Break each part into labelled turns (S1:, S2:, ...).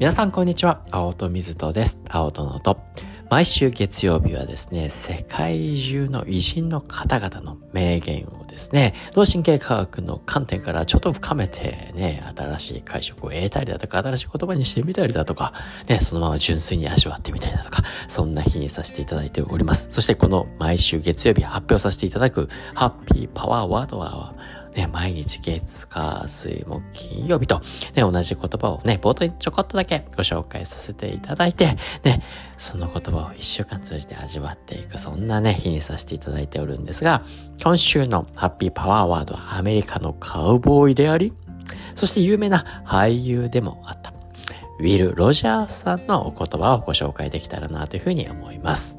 S1: 皆さんこんにちは。青戸水戸です。青戸の音。毎週月曜日はですね、世界中の偉人の方々の名言をですね、脳神経科学の観点からちょっと深めてね、新しい解釈を得たりだとか、新しい言葉にしてみたりだとか、ね、そのまま純粋に味わってみたりだとか、そんな日にさせていただいております。そしてこの毎週月曜日発表させていただくハッピーパワーワードは、ね、毎日月、火、水、木、金曜日と、ね、同じ言葉をね、冒頭にちょこっとだけご紹介させていただいて、ね、その言葉を一週間通じて味わっていく、そんなね、日にさせていただいておるんですが、今週のハッピーパワーワードはアメリカのカウボーイであり、そして有名な俳優でもあった、ウィル・ロジャーさんのお言葉をご紹介できたらなというふうに思います。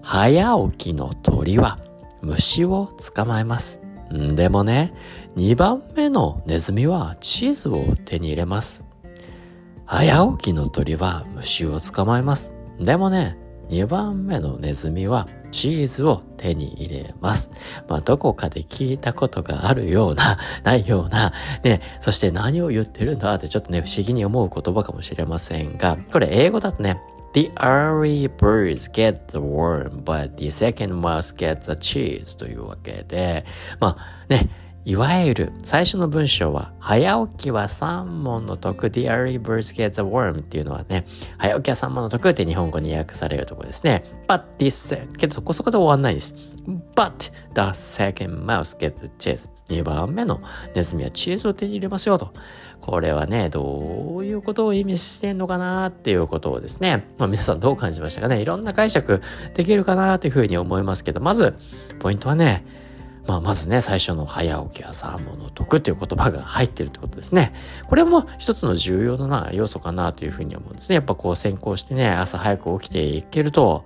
S1: 早起きの鳥は虫を捕まえます。でもね、2番目のネズミはチーズを手に入れます。早起きの鳥は虫を捕まえます。でもね、2番目のネズミはチーズを手に入れます。まあ、どこかで聞いたことがあるような、ないような、ね、そして何を言ってるんだってちょっとね、不思議に思う言葉かもしれませんが、これ英語だとね、The early birds get the worm, but the second mouse gets the cheese というわけで、まあね、いわゆる最初の文章は、早起きは三問の得、The early birds get the worm っていうのはね、早起きは三問の得って日本語に訳されるところですね。But this, けどそこそこで終わんないです。But the second mouse gets the cheese. 2番目のネズミはチーズを手に入れますよと。これはね、どういうことを意味してんのかなっていうことをですね、まあ皆さんどう感じましたかねいろんな解釈できるかなというふうに思いますけど、まず、ポイントはね、まあ、まずね、最初の早起きはサーモンの得っていう言葉が入ってるってことですね。これも一つの重要な要素かなというふうに思うんですね。やっぱこう先行してね、朝早く起きていけると、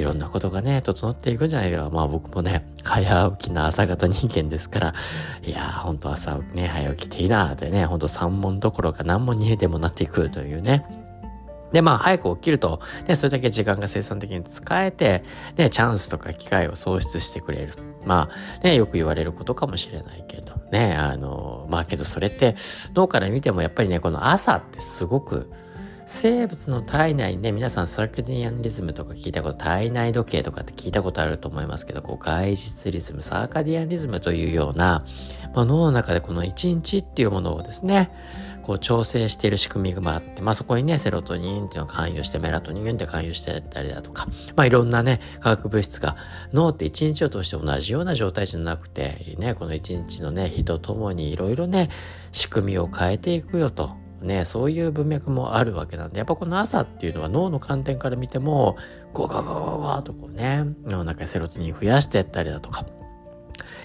S1: いろんなことがね、整っていくんじゃないか。まあ僕もね、早起きな朝方人間ですから、いやー、ほんと朝ね、早起きていいなーってね、ほんと3問どころか何問にでもなっていくというね。で、まあ、早く起きると、ね、それだけ時間が生産的に使えて、ね、チャンスとか機会を創出してくれる。まあ、ね、よく言われることかもしれないけど、ね、あの、まあけどそれって、脳から見てもやっぱりね、この朝ってすごく、生物の体内にね、皆さんサーキュディアンリズムとか聞いたこと、体内時計とかって聞いたことあると思いますけど、こう外実リズム、サーカディアンリズムというような、まあ、脳の中でこの一日っていうものをですね、こう調整している仕組みがあって、まあそこにね、セロトニンっていうのが関与して、メラトニンって関与してたりだとか、まあいろんなね、化学物質が、脳って一日を通して同じような状態じゃなくて、ね、この一日のね、日とともにいろいろね、仕組みを変えていくよと。ね、そういう文脈もあるわけなんで、やっぱこの朝っていうのは脳の観点から見ても、ゴガガガガガとこうね、脳の中にセロトニン増やしてったりだとか、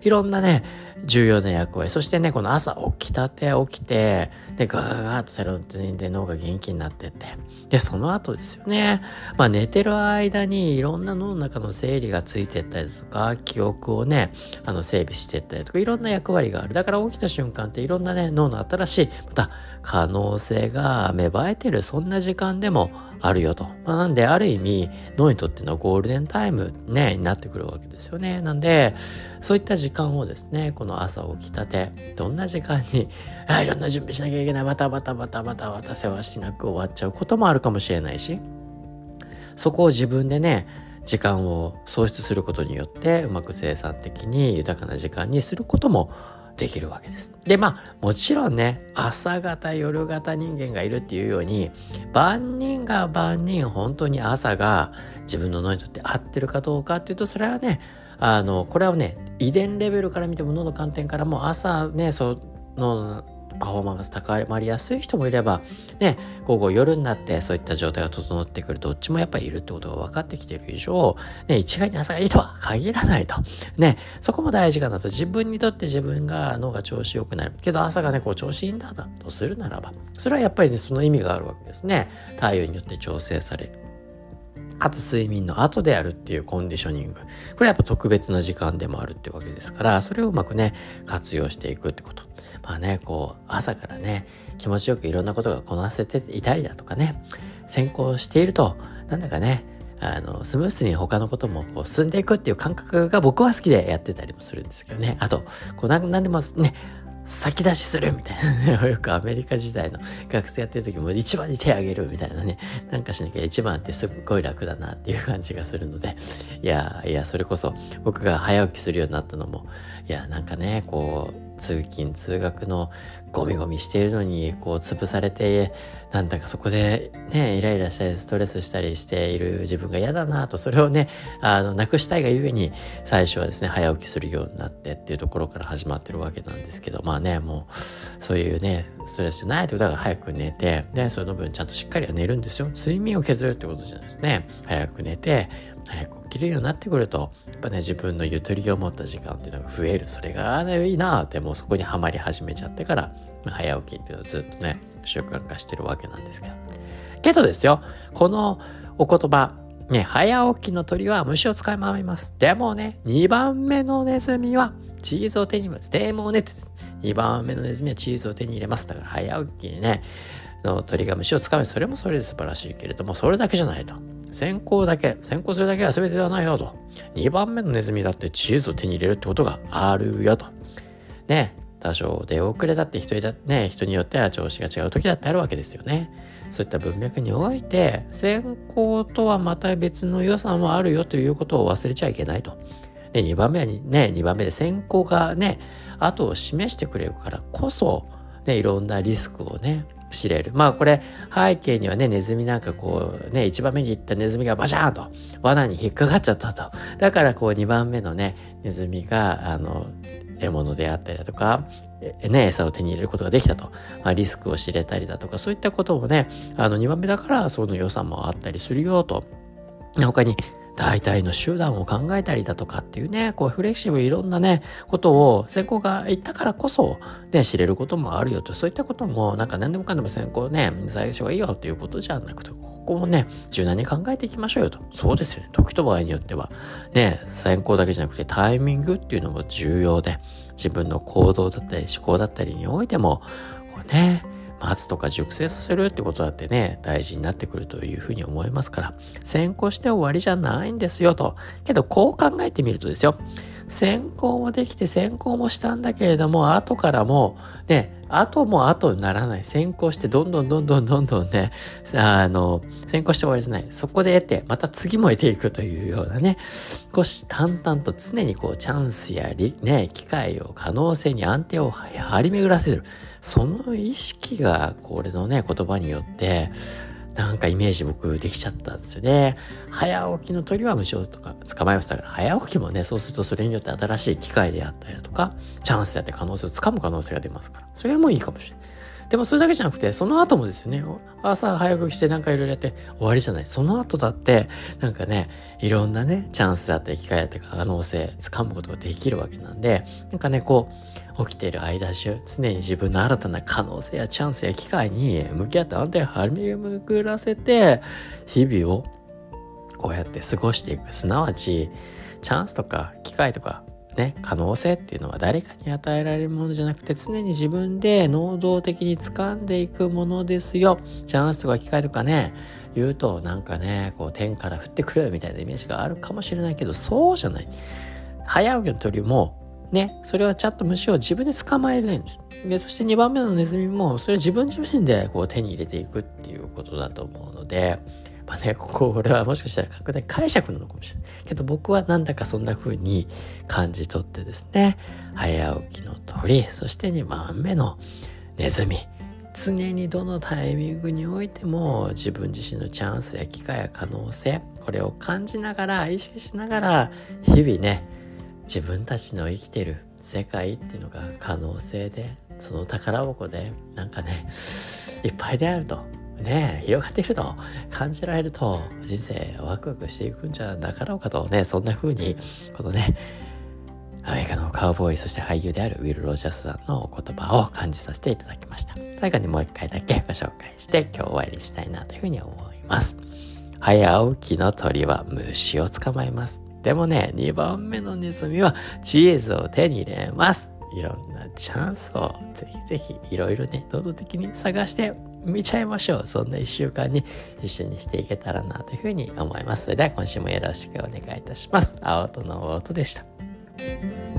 S1: いろんなね、重要な役割。そしてね、この朝起きたて起きて、で、ガーガーとセロトニンで脳が元気になってって。で、その後ですよね。まあ寝てる間にいろんな脳の中の整理がついてったりとか、記憶をね、あの整備してったりとか、いろんな役割がある。だから起きた瞬間っていろんなね、脳の新しい、また可能性が芽生えてる、そんな時間でもあるよと。まあ、なんで、ある意味、脳にとってのゴールデンタイムね、になってくるわけですよね。なんで、そういった時間をですね、この朝起きたて、どんな時間に、あいろんな準備しなきゃいけない、バタバタバタバタバタせわしなく終わっちゃうこともあるかもしれないし、そこを自分でね、時間を創出することによって、うまく生産的に豊かな時間にすることもできるわけです。で、まあ、もちろんね、朝型、夜型人間がいるっていうように、万人が万人、本当に朝が自分の脳にとって合ってるかどうかっていうと、それはね、あの、これはね、遺伝レベルから見ても、脳の観点からも、朝ね、その、パフォーマンス高まりやすい人もいれば、ね、午後夜になってそういった状態が整ってくる、どっちもやっぱりいるってことが分かってきてる以上、ね、一概に朝がいいとは限らないと。ね、そこも大事かなと。自分にとって自分が脳が調子良くなる。けど朝がね、こう調子いいんだとするならば、それはやっぱりね、その意味があるわけですね。太陽によって調整される。かつ睡眠の後であるっていうコンディショニング。これはやっぱ特別な時間でもあるってわけですから、それをうまくね、活用していくってこと。まあね、こう、朝からね、気持ちよくいろんなことがこなせていたりだとかね、先行していると、なんだかね、あの、スムースに他のこともこう進んでいくっていう感覚が僕は好きでやってたりもするんですけどね。あと、こうなんでもね、先出しするみたいなね。よくアメリカ時代の学生やってる時も一番に手あげるみたいなね。なんかしなきゃ一番ってすっごい楽だなっていう感じがするので。いや、いや、それこそ僕が早起きするようになったのも、いや、なんかね、こう、通勤通学のゴミゴミしているのにこう潰されてなんだかそこでねイライラしたりストレスしたりしている自分が嫌だなとそれをねあのなくしたいがゆえに最初はですね早起きするようになってっていうところから始まってるわけなんですけどまあねもうそういうねストレスじゃないってことだから早く寝てでその分ちゃんとしっかりは寝るんですよ。睡眠を削るってことじゃないですね。早く寝て早くきるようになってくると、やっぱね、自分のゆとりを持った時間っていうのが増える。それがね、いいなって、もうそこにはまり始めちゃってから、早起きっていうのはずっとね、習慣化してるわけなんですけど。けどですよ、このお言葉、ね、早起きの鳥は虫を使い回ります。でもね、2番目のネズミはチーズを手に入れます。でもね、2番目のネズミはチーズを手に入れます。だから早起きにね、の鳥が虫をつかむ。それもそれで素晴らしいけれども、それだけじゃないと。先行だけ、先行するだけは全てではないよと。2番目のネズミだってチーズを手に入れるってことがあるよと。ね、多少出遅れだって人だ、ね、人によっては調子が違う時だってあるわけですよね。そういった文脈において、先行とはまた別の良さもあるよということを忘れちゃいけないと。で、2番目はね、2番目で先行がね、後を示してくれるからこそ、ね、いろんなリスクをね、知れる。まあこれ背景にはね、ネズミなんかこうね、一番目に行ったネズミがバシャーンと罠に引っかかっちゃったと。だからこう二番目のね、ネズミが、あの、獲物であったりだとか、ね、餌を手に入れることができたと。まあ、リスクを知れたりだとか、そういったこともね、あの、2番目だからその良さもあったりするよと。他に、大体の手段を考えたりだとかっていうね、こうフレキシブルいろんなね、ことを先行が言ったからこそ、ね、知れることもあるよと、そういったことも、なんか何でもかんでも先行ね、最初がいいよっていうことじゃなくて、ここもね、柔軟に考えていきましょうよと。そうですよね。時と場合によっては、ね、先行だけじゃなくてタイミングっていうのも重要で、自分の行動だったり思考だったりにおいても、こうね、待つとか熟成させるってことだってね、大事になってくるというふうに思いますから、先行して終わりじゃないんですよと。けど、こう考えてみるとですよ、先行もできて先行もしたんだけれども、後からも、ね、後も後にならない。先行してどんどんどんどんどんどんね、あの、先行して終わりじゃない。そこで得て、また次も得ていくというようなね、少し淡々と常にこうチャンスやね、機会を可能性に安定を張り巡らせる。その意識が、これのね、言葉によって、なんかイメージ僕できちゃったんですよね。早起きの鳥は無償とか捕まえましたから、早起きもね、そうするとそれによって新しい機会であったりだとか、チャンスであって可能性を掴む可能性が出ますから、それはもういいかもしれない。でもそれだけじゃなくて、その後もですよね。朝早く来てなんかいろいろやって終わりじゃない。その後だって、なんかね、いろんなね、チャンスだったり機会だったり可能性、つかむことができるわけなんで、なんかね、こう、起きている間中、常に自分の新たな可能性やチャンスや機会に向き合って安定を張り巡らせて、日々をこうやって過ごしていく。すなわち、チャンスとか機会とかね、可能性っていうのは誰かに与えられるものじゃなくて常に自分で能動的に掴んでいくものですよ。チャンスとか機会とかね、言うとなんかね、こう天から降ってくるみたいなイメージがあるかもしれないけど、そうじゃない。早起きの鳥も、ね、それはちゃんと虫を自分で捕まえれないんです。で、そして2番目のネズミも、それは自分自身でこう手に入れていくっていうことだと思うので、まあね、ここ、俺はもしかしたら拡大解釈なのかもしれない。けど僕はなんだかそんな風に感じ取ってですね、早起きの鳥、そして2番目のネズミ。常にどのタイミングにおいても自分自身のチャンスや機会や可能性、これを感じながら、意識しながら、日々ね、自分たちの生きてる世界っていうのが可能性で、その宝箱で、なんかね、いっぱいであると。ね、広がっていると感じられると人生ワクワクしていくんじゃなかろうかとね、そんな風に、このね、アメリカのカウボーイ、そして俳優であるウィル・ロジャスさんの言葉を感じさせていただきました。最後にもう一回だけご紹介して今日終わりにしたいなというふうに思います。早起きの鳥は虫を捕まえます。でもね、2番目のネズミはチーズを手に入れます。いろんなチャンスをぜひぜひいろいろね、能動的に探して見ちゃいましょう。そんな1週間に一緒にしていけたらなというふうに思います。それでは今週もよろしくお願いいたします。青との音でした。